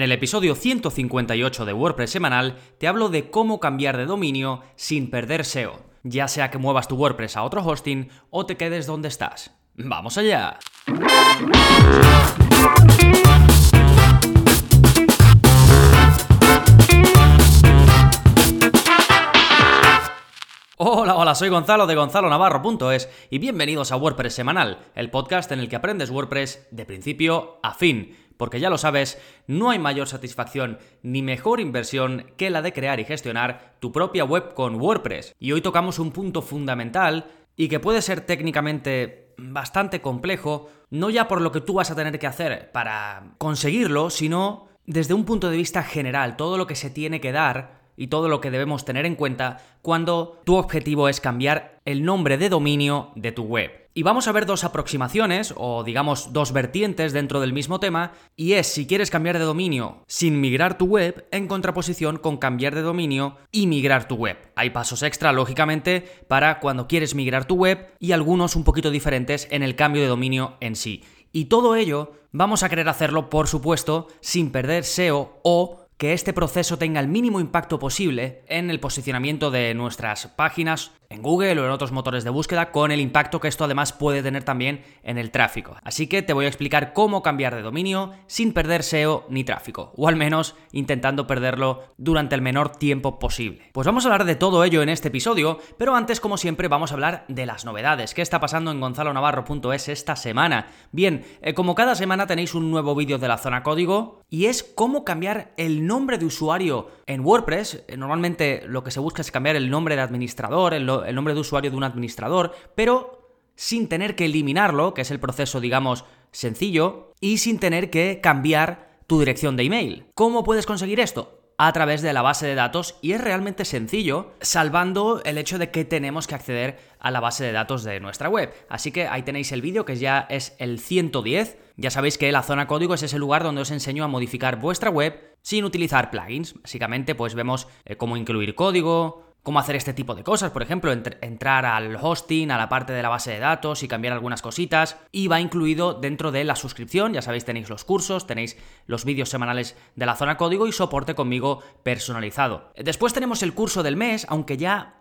En el episodio 158 de WordPress semanal te hablo de cómo cambiar de dominio sin perder SEO, ya sea que muevas tu WordPress a otro hosting o te quedes donde estás. ¡Vamos allá! Hola, hola, soy Gonzalo de gonzalonavarro.es y bienvenidos a WordPress Semanal, el podcast en el que aprendes WordPress de principio a fin porque ya lo sabes, no hay mayor satisfacción ni mejor inversión que la de crear y gestionar tu propia web con WordPress. Y hoy tocamos un punto fundamental y que puede ser técnicamente bastante complejo, no ya por lo que tú vas a tener que hacer para conseguirlo, sino desde un punto de vista general, todo lo que se tiene que dar y todo lo que debemos tener en cuenta cuando tu objetivo es cambiar el nombre de dominio de tu web. Y vamos a ver dos aproximaciones, o digamos dos vertientes dentro del mismo tema, y es si quieres cambiar de dominio sin migrar tu web, en contraposición con cambiar de dominio y migrar tu web. Hay pasos extra, lógicamente, para cuando quieres migrar tu web y algunos un poquito diferentes en el cambio de dominio en sí. Y todo ello vamos a querer hacerlo, por supuesto, sin perder SEO o que este proceso tenga el mínimo impacto posible en el posicionamiento de nuestras páginas en Google o en otros motores de búsqueda, con el impacto que esto además puede tener también en el tráfico. Así que te voy a explicar cómo cambiar de dominio sin perder SEO ni tráfico, o al menos intentando perderlo durante el menor tiempo posible. Pues vamos a hablar de todo ello en este episodio, pero antes, como siempre, vamos a hablar de las novedades. ¿Qué está pasando en gonzalonavarro.es esta semana? Bien, eh, como cada semana tenéis un nuevo vídeo de la zona código, y es cómo cambiar el nombre de usuario en WordPress. Eh, normalmente lo que se busca es cambiar el nombre de administrador, el nombre de usuario de un administrador, pero sin tener que eliminarlo, que es el proceso, digamos, sencillo, y sin tener que cambiar tu dirección de email. ¿Cómo puedes conseguir esto? a través de la base de datos y es realmente sencillo, salvando el hecho de que tenemos que acceder a la base de datos de nuestra web. Así que ahí tenéis el vídeo que ya es el 110. Ya sabéis que la zona código es ese lugar donde os enseño a modificar vuestra web sin utilizar plugins. Básicamente pues vemos eh, cómo incluir código, cómo hacer este tipo de cosas, por ejemplo, entrar al hosting, a la parte de la base de datos y cambiar algunas cositas. Y va incluido dentro de la suscripción, ya sabéis, tenéis los cursos, tenéis los vídeos semanales de la zona código y soporte conmigo personalizado. Después tenemos el curso del mes, aunque ya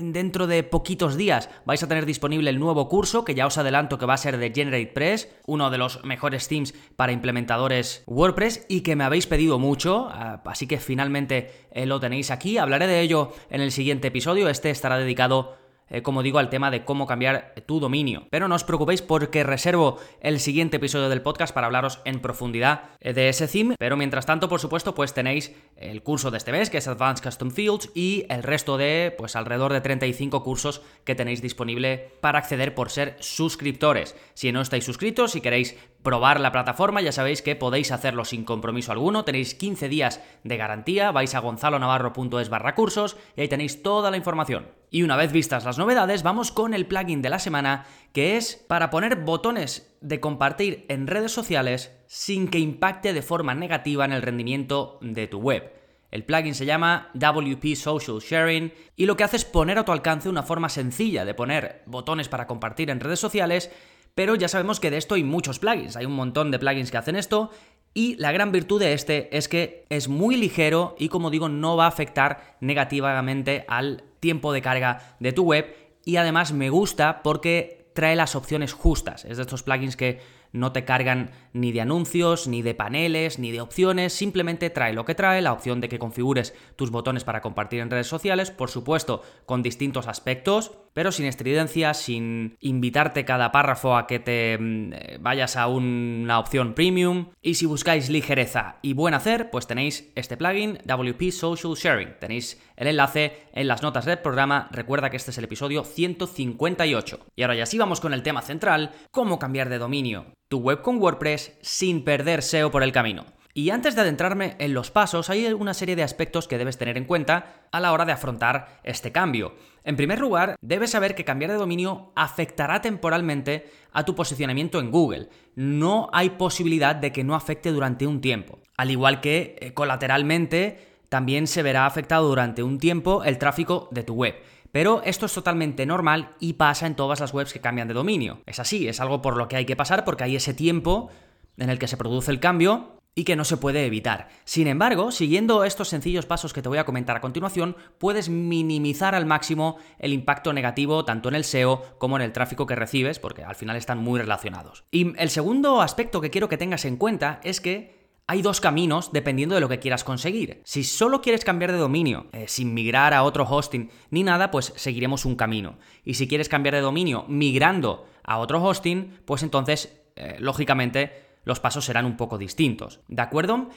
dentro de poquitos días vais a tener disponible el nuevo curso que ya os adelanto que va a ser de GeneratePress, uno de los mejores themes para implementadores WordPress y que me habéis pedido mucho, ah, así que finalmente eh, lo tenéis aquí. Hablaré de ello en el siguiente episodio, este estará dedicado eh, como digo, al tema de cómo cambiar tu dominio. Pero no os preocupéis porque reservo el siguiente episodio del podcast para hablaros en profundidad eh, de ese theme. Pero mientras tanto, por supuesto, pues tenéis el curso de este mes, que es Advanced Custom Fields, y el resto de, pues alrededor de 35 cursos que tenéis disponible para acceder por ser suscriptores. Si no estáis suscritos, si queréis probar la plataforma, ya sabéis que podéis hacerlo sin compromiso alguno, tenéis 15 días de garantía, vais a gonzalonavarro.es barra cursos y ahí tenéis toda la información. Y una vez vistas las novedades, vamos con el plugin de la semana, que es para poner botones de compartir en redes sociales sin que impacte de forma negativa en el rendimiento de tu web. El plugin se llama WP Social Sharing y lo que hace es poner a tu alcance una forma sencilla de poner botones para compartir en redes sociales, pero ya sabemos que de esto hay muchos plugins, hay un montón de plugins que hacen esto y la gran virtud de este es que es muy ligero y como digo no va a afectar negativamente al tiempo de carga de tu web y además me gusta porque trae las opciones justas. Es de estos plugins que no te cargan ni de anuncios, ni de paneles, ni de opciones, simplemente trae lo que trae, la opción de que configures tus botones para compartir en redes sociales, por supuesto con distintos aspectos, pero sin estridencia, sin invitarte cada párrafo a que te mm, eh, vayas a una opción premium. Y si buscáis ligereza y buen hacer, pues tenéis este plugin WP Social Sharing. Tenéis el enlace en las notas del programa. Recuerda que este es el episodio 158. Y ahora ya sí vamos con el tema central, cómo cambiar de dominio tu web con WordPress sin perder SEO por el camino. Y antes de adentrarme en los pasos, hay una serie de aspectos que debes tener en cuenta a la hora de afrontar este cambio. En primer lugar, debes saber que cambiar de dominio afectará temporalmente a tu posicionamiento en Google. No hay posibilidad de que no afecte durante un tiempo. Al igual que eh, colateralmente también se verá afectado durante un tiempo el tráfico de tu web. Pero esto es totalmente normal y pasa en todas las webs que cambian de dominio. Es así, es algo por lo que hay que pasar porque hay ese tiempo en el que se produce el cambio y que no se puede evitar. Sin embargo, siguiendo estos sencillos pasos que te voy a comentar a continuación, puedes minimizar al máximo el impacto negativo tanto en el SEO como en el tráfico que recibes, porque al final están muy relacionados. Y el segundo aspecto que quiero que tengas en cuenta es que hay dos caminos dependiendo de lo que quieras conseguir. Si solo quieres cambiar de dominio eh, sin migrar a otro hosting ni nada, pues seguiremos un camino. Y si quieres cambiar de dominio migrando a otro hosting, pues entonces, eh, lógicamente, los pasos serán un poco distintos. ¿De acuerdo?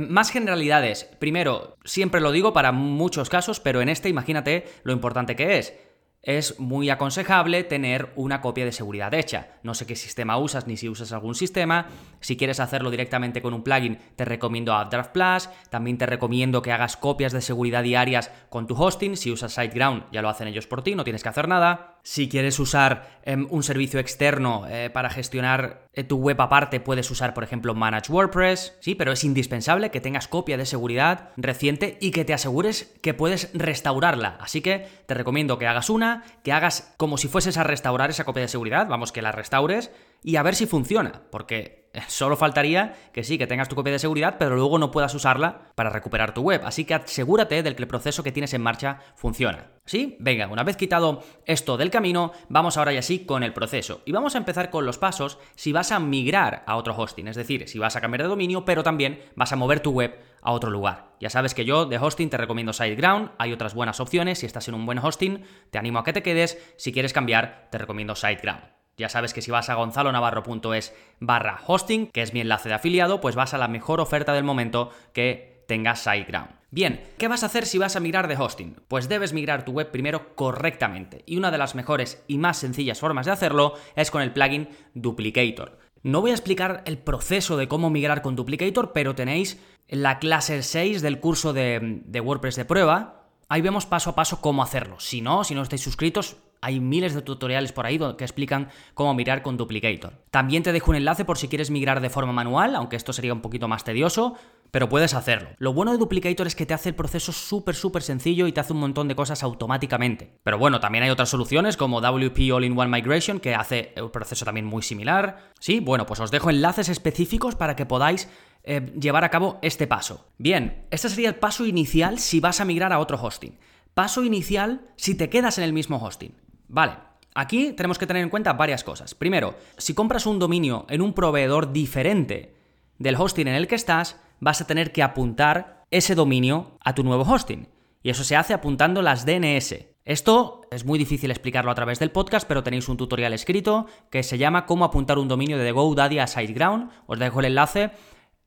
más generalidades. Primero, siempre lo digo para muchos casos, pero en este imagínate lo importante que es es muy aconsejable tener una copia de seguridad hecha. No sé qué sistema usas ni si usas algún sistema. Si quieres hacerlo directamente con un plugin, te recomiendo AppDraft Plus. También te recomiendo que hagas copias de seguridad diarias con tu hosting. Si usas SiteGround, ya lo hacen ellos por ti, no tienes que hacer nada. Si quieres usar em, un servicio externo eh, para gestionar eh, tu web aparte, puedes usar, por ejemplo, Manage WordPress. Sí, pero es indispensable que tengas copia de seguridad reciente y que te asegures que puedes restaurarla. Así que te recomiendo que hagas una, que hagas como si fueses a restaurar esa copia de seguridad, vamos, que la restaures y a ver si funciona, porque Solo faltaría que sí, que tengas tu copia de seguridad, pero luego no puedas usarla para recuperar tu web. Así que asegúrate del que el proceso que tienes en marcha funciona. ¿Sí? Venga, una vez quitado esto del camino, vamos ahora y así con el proceso. Y vamos a empezar con los pasos si vas a migrar a otro hosting, es decir, si vas a cambiar de dominio, pero también vas a mover tu web a otro lugar. Ya sabes que yo de hosting te recomiendo SiteGround, hay otras buenas opciones, si estás en un buen hosting, te animo a que te quedes, si quieres cambiar, te recomiendo SiteGround. Ya sabes que si vas a gonzalonavarro.es barra hosting, que es mi enlace de afiliado, pues vas a la mejor oferta del momento que tengas SiteGround. Bien, ¿qué vas a hacer si vas a migrar de hosting? Pues debes migrar tu web primero correctamente. Y una de las mejores y más sencillas formas de hacerlo es con el plugin Duplicator. No voy a explicar el proceso de cómo migrar con Duplicator, pero tenéis la clase 6 del curso de, de WordPress de prueba. Ahí vemos paso a paso cómo hacerlo. Si no, si no estáis suscritos, hay miles de tutoriales por ahí que explican cómo migrar con Duplicator. También te dejo un enlace por si quieres migrar de forma manual, aunque esto sería un poquito más tedioso, pero puedes hacerlo. Lo bueno de Duplicator es que te hace el proceso súper, súper sencillo y te hace un montón de cosas automáticamente. Pero bueno, también hay otras soluciones como WP All-in-One Migration que hace el proceso también muy similar. Sí, bueno, pues os dejo enlaces específicos para que podáis eh, llevar a cabo este paso. Bien, este sería el paso inicial si vas a migrar a otro hosting. Paso inicial si te quedas en el mismo hosting. Vale, aquí tenemos que tener en cuenta varias cosas. Primero, si compras un dominio en un proveedor diferente del hosting en el que estás, vas a tener que apuntar ese dominio a tu nuevo hosting. Y eso se hace apuntando las DNS. Esto es muy difícil explicarlo a través del podcast, pero tenéis un tutorial escrito que se llama Cómo apuntar un dominio de GoDaddy a SiteGround. Os dejo el enlace.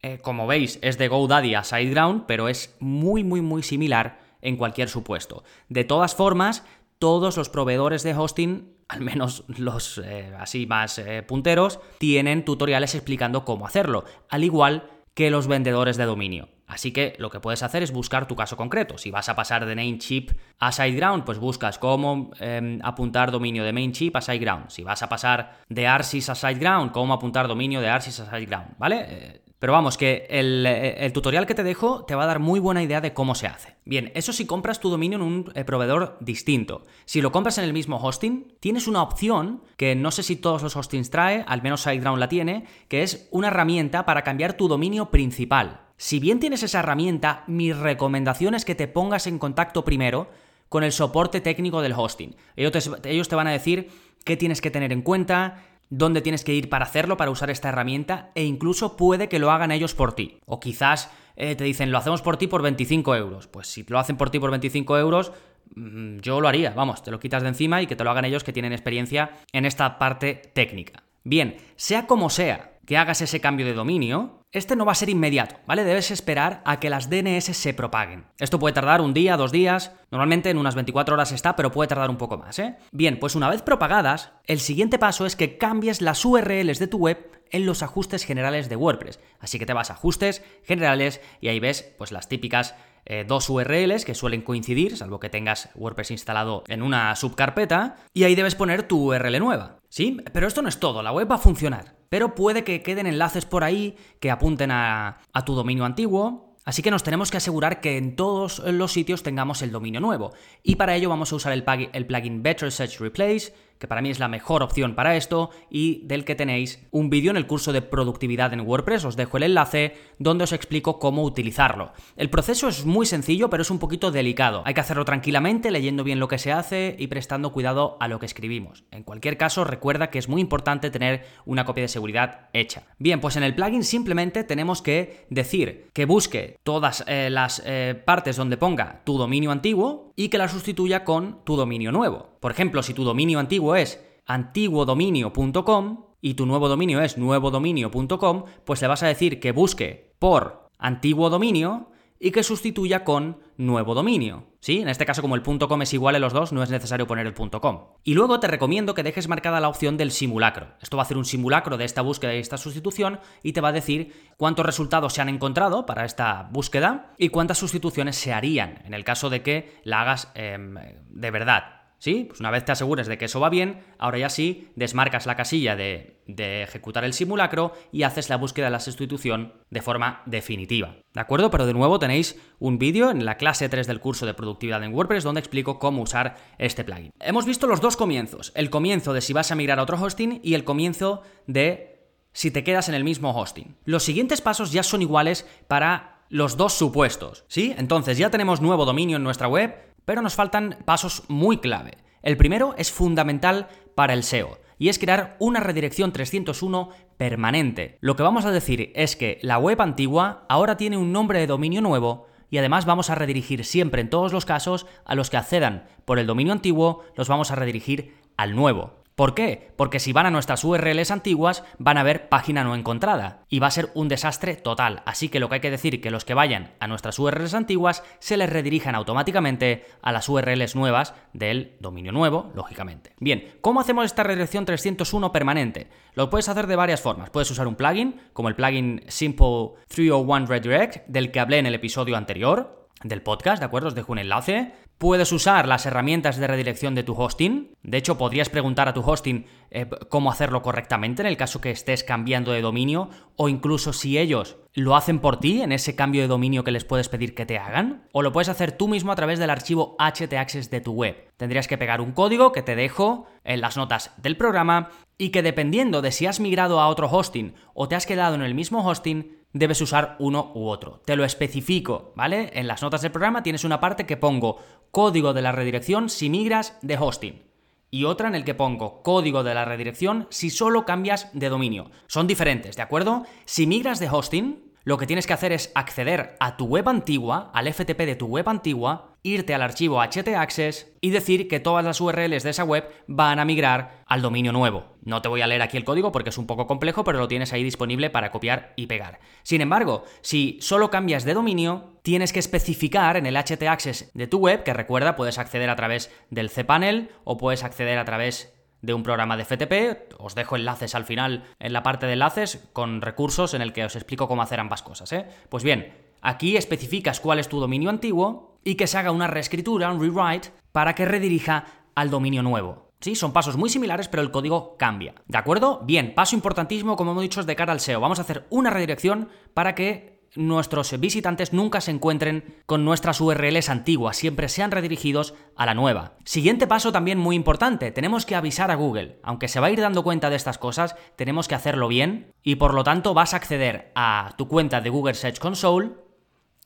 Eh, como veis, es de GoDaddy a SiteGround, pero es muy, muy, muy similar en cualquier supuesto. De todas formas, todos los proveedores de hosting, al menos los eh, así más eh, punteros, tienen tutoriales explicando cómo hacerlo, al igual que los vendedores de dominio. Así que lo que puedes hacer es buscar tu caso concreto. Si vas a pasar de Namecheap a SiteGround, pues buscas cómo em, apuntar dominio de Namecheap a SiteGround. Si vas a pasar de Arsis a SiteGround, cómo apuntar dominio de Arsis a SiteGround, ¿vale? Eh, pero vamos, que eh, el, tutorial que te dejo te va a dar muy buena idea de cómo se hace. Bien, eso si compras tu dominio en un eh, proveedor distinto. Si lo compras en el mismo hosting, tienes una opción que no sé si todos los hostings trae, al menos SiteGround la tiene, que es una herramienta para cambiar tu dominio principal. Si bien tienes esa herramienta, mi recomendación es que te pongas en contacto primero con el soporte técnico del hosting. ellos te van a decir qué tienes que tener en cuenta, dónde tienes que ir para hacerlo, para usar esta herramienta, e incluso puede que lo hagan ellos por ti. O quizás eh, te dicen, lo hacemos por ti por 25 euros. Pues si lo hacen por ti por 25 euros, mm, yo lo haría, vamos, te lo quitas de encima y que te lo hagan ellos que tienen experiencia en esta parte técnica. Bien, sea como sea que hagas ese cambio de dominio, este no va a ser inmediato, ¿vale? Debes esperar a que las DNS se propaguen. Esto puede tardar un día, dos días, normalmente en unas 24 horas está, pero puede tardar un poco más, ¿eh? Bien, pues una vez propagadas, el siguiente paso es que cambies las URLs de tu web en los ajustes generales de WordPress. Así que te vas a ajustes generales y ahí ves pues las típicas eh, dos URLs que suelen coincidir, salvo que tengas WordPress instalado en una subcarpeta, y ahí debes poner tu URL nueva. ¿Sí? Pero esto no es todo, la web va a funcionar pero puede que queden enlaces por ahí que apunten a, tu dominio antiguo, Así que nos tenemos que asegurar que en todos los sitios tengamos el dominio nuevo. Y para ello vamos a usar el, plugin Better Search Replace, que para mí es la mejor opción para esto y del que tenéis un vídeo en el curso de productividad en WordPress, os dejo el enlace donde os explico cómo utilizarlo. El proceso es muy sencillo, pero es un poquito delicado. Hay que hacerlo tranquilamente, leyendo bien lo que se hace y prestando cuidado a lo que escribimos. En cualquier caso, recuerda que es muy importante tener una copia de seguridad hecha. Bien, pues en el plugin simplemente tenemos que decir que busque todas eh, las eh, partes donde ponga tu dominio antiguo y que la sustituya con tu dominio nuevo. Por ejemplo, si tu dominio antiguo es antiguodominio.com y tu nuevo dominio es nuevodominio.com, pues le vas a decir que busque por antiguo dominio y que sustituya con nuevo dominio. ¿Sí? En este caso, como el .com es igual en los dos, no es necesario poner el .com. Y luego te recomiendo que dejes marcada la opción del simulacro. Esto va a hacer un simulacro de esta búsqueda y esta sustitución y te va a decir cuántos resultados se han encontrado para esta búsqueda y cuántas sustituciones se harían en el caso de que la hagas em, de verdad. ¿Sí? Pues una vez te asegures de que eso va bien, ahora ya sí, desmarcas la casilla de, ejecutar el simulacro y haces la búsqueda de la sustitución de forma definitiva. ¿De acuerdo? Pero de nuevo tenéis un vídeo en la clase 3 del curso de productividad en WordPress donde explico cómo usar este plugin. Hemos visto los dos comienzos, el comienzo de si vas a migrar a otro hosting y el comienzo de si te quedas en el mismo hosting. Los siguientes pasos ya son iguales para los dos supuestos, ¿sí? Entonces ya tenemos nuevo dominio en nuestra web, pero nos faltan pasos muy clave. El primero es fundamental para el SEO y es crear una redirección 301 permanente. Lo que vamos a decir es que la web antigua ahora tiene un nombre de dominio nuevo y además vamos a redirigir siempre en todos los casos a los que accedan por el dominio antiguo, los vamos a redirigir al nuevo. ¿Por qué? Porque si van a nuestras URLs antiguas van a ver página no encontrada y va a ser un desastre total. Así que lo que hay que decir que los que vayan a nuestras URLs antiguas se les redirijan automáticamente a las URLs nuevas del dominio nuevo, lógicamente. Bien, ¿cómo hacemos esta redirección 301 permanente? Lo puedes hacer de varias formas. Puedes usar un plugin, como el plugin Simple 301 Redirect, del que hablé en el episodio anterior, del podcast, ¿de acuerdo? Os dejo un enlace. Puedes usar las herramientas de redirección de tu hosting. De hecho, podrías preguntar a tu hosting eh, cómo hacerlo correctamente en el caso que estés cambiando de dominio o incluso si ellos lo hacen por ti en ese cambio de dominio que les puedes pedir que te hagan. O lo puedes hacer tú mismo a través del archivo htaccess de tu web. Tendrías que pegar un código que te dejo en las notas del programa y que dependiendo de si has migrado a otro hosting o te has quedado en el mismo hosting, debes usar uno u otro. Te lo especifico, ¿vale? En las notas del programa tienes una parte que pongo código de la redirección si migras de hosting. Y otra en el que pongo código de la redirección si solo cambias de dominio. Son diferentes, ¿de acuerdo? Si migras de hosting, lo que tienes que hacer es acceder a tu web antigua, al FTP de tu web antigua, irte al archivo htaccess y decir que todas las URLs de esa web van a migrar al dominio nuevo. No te voy a leer aquí el código porque es un poco complejo, pero lo tienes ahí disponible para copiar y pegar. Sin embargo, si solo cambias de dominio, tienes que especificar en el htaccess de tu web, que recuerda, puedes acceder a través del cPanel o puedes acceder a través de un programa de FTP. Os dejo enlaces al final en la parte de enlaces con recursos en el que os explico cómo hacer ambas cosas. ¿eh? Pues bien, aquí especificas cuál es tu dominio antiguo y que se haga una reescritura, un rewrite, para que redirija al dominio nuevo. Sí, son pasos muy similares, pero el código cambia. ¿De acuerdo? Bien, paso importantísimo, como hemos dicho, es de cara al SEO. Vamos a hacer una redirección para que nuestros visitantes nunca se encuentren con nuestras URLs antiguas, siempre sean redirigidos a la nueva. Siguiente paso también muy importante, tenemos que avisar a Google. Aunque se va a ir dando cuenta de estas cosas, tenemos que hacerlo bien y por lo tanto vas a acceder a tu cuenta de Google Search Console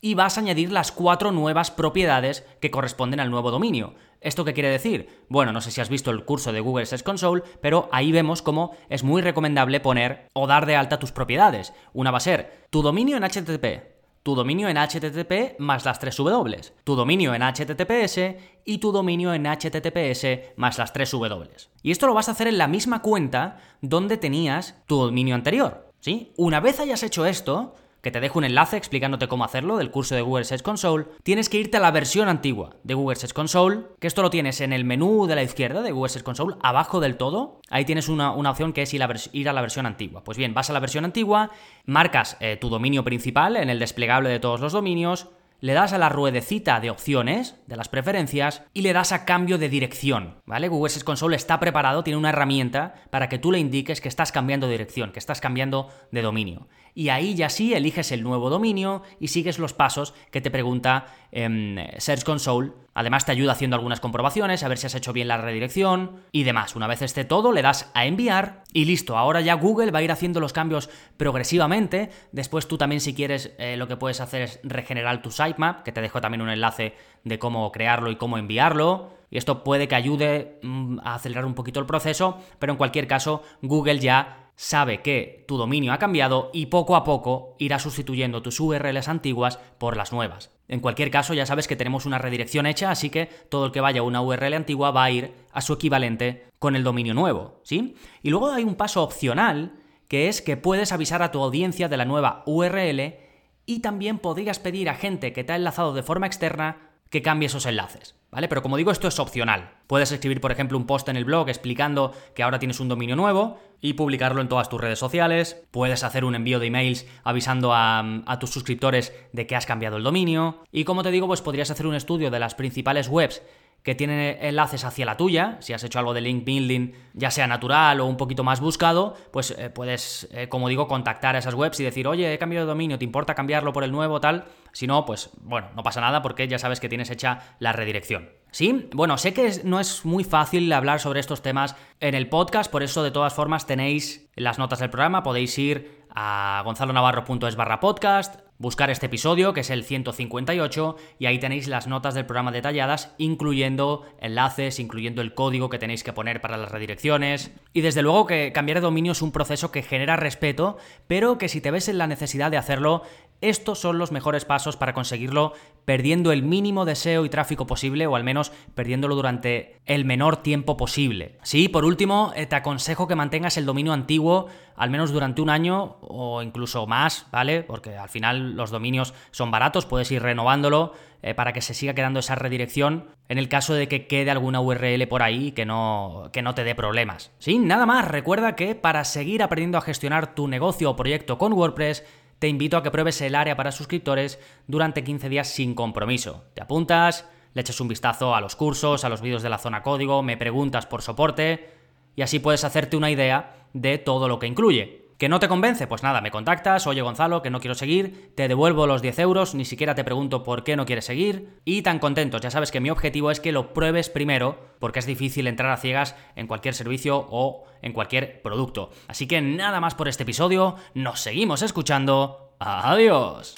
y vas a añadir las cuatro nuevas propiedades que corresponden al nuevo dominio. ¿Esto qué quiere decir? Bueno, no sé si has visto el curso de Google Search Console, pero ahí vemos cómo es muy recomendable poner o dar de alta tus propiedades. Una va a ser tu dominio en HTTP, tu dominio en HTTP más las tres W, tu dominio en HTTPS y tu dominio en HTTPS más las tres W. Y esto lo vas a hacer en la misma cuenta donde tenías tu dominio anterior. ¿Sí? Una vez hayas hecho esto, que te dejo un enlace explicándote cómo hacerlo del curso de Google Search Console, tienes que irte a la versión antigua de Google Search Console, que esto lo tienes en el menú de la izquierda de Google Search Console, abajo del todo. Ahí tienes una, opción que es ir a, la versión antigua. Pues bien, vas a la versión antigua, marcas eh, tu dominio principal en el desplegable de todos los dominios, le das a la ruedecita de opciones de las preferencias y le das a cambio de dirección, ¿vale? Google Search Console está preparado, tiene una herramienta para que tú le indiques que estás cambiando de dirección, que estás cambiando de dominio. Y ahí ya sí eliges el nuevo dominio y sigues los pasos que te pregunta em, Search Console. Además te ayuda haciendo algunas comprobaciones, a ver si has hecho bien la redirección y demás. Una vez esté todo, le das a enviar y listo. Ahora ya Google va a ir haciendo los cambios progresivamente. Después tú también si quieres eh, lo que puedes hacer es regenerar tu sitemap, que te dejo también un enlace de cómo crearlo y cómo enviarlo. Y esto puede que ayude mm, a acelerar un poquito el proceso, pero en cualquier caso Google ya sabe que tu dominio ha cambiado y poco a poco irá sustituyendo tus URLs antiguas por las nuevas. En cualquier caso, ya sabes que tenemos una redirección hecha, así que todo el que vaya a una URL antigua va a ir a su equivalente con el dominio nuevo, ¿sí? Y luego hay un paso opcional, que es que puedes avisar a tu audiencia de la nueva URL y también podrías pedir a gente que te ha enlazado de forma externa que cambie esos enlaces, ¿vale? Pero como digo, esto es opcional. Puedes escribir, por ejemplo, un post en el blog explicando que ahora tienes un dominio nuevo y publicarlo en todas tus redes sociales. Puedes hacer un envío de emails avisando a, tus suscriptores de que has cambiado el dominio. Y como te digo, pues podrías hacer un estudio de las principales webs que tienen enlaces hacia la tuya, si has hecho algo de link building, ya sea natural o un poquito más buscado, pues eh, puedes, eh, como digo, contactar a esas webs y decir, oye, he cambiado de dominio, ¿te importa cambiarlo por el nuevo tal? Si no, pues bueno, no pasa nada porque ya sabes que tienes hecha la redirección. ¿Sí? Bueno, sé que no es muy fácil hablar sobre estos temas en el podcast, por eso de todas formas tenéis las notas del programa, podéis ir a gonzalonavarro.es barra podcast, buscar este episodio, que es el 158, y ahí tenéis las notas del programa detalladas, incluyendo enlaces, incluyendo el código que tenéis que poner para las redirecciones. Y desde luego que cambiar de dominio es un proceso que genera respeto, pero que si te ves en la necesidad de hacerlo, estos son los mejores pasos para conseguirlo perdiendo el mínimo deseo y tráfico posible o al menos perdiéndolo durante el menor tiempo posible. Sí, por último, eh, te aconsejo que mantengas el dominio antiguo al menos durante un año o incluso más, ¿vale? Porque al final los dominios son baratos, puedes ir renovándolo eh, para que se siga quedando esa redirección en el caso de que quede alguna URL por ahí que no, que no te dé problemas. Sí, nada más, recuerda que para seguir aprendiendo a gestionar tu negocio o proyecto con WordPress, te invito a que pruebes el área para suscriptores durante 15 días sin compromiso. Te apuntas, le echas un vistazo a los cursos, a los vídeos de la zona código, me preguntas por soporte y así puedes hacerte una idea de todo lo que incluye. ¿Que no te convence? Pues nada, me contactas, oye Gonzalo, que no quiero seguir, te devuelvo los 10 euros, ni siquiera te pregunto por qué no quieres seguir, y tan contentos, ya sabes que mi objetivo es que lo pruebes primero, porque es difícil entrar a ciegas en cualquier servicio o en cualquier producto. Así que nada más por este episodio, nos seguimos escuchando, adiós.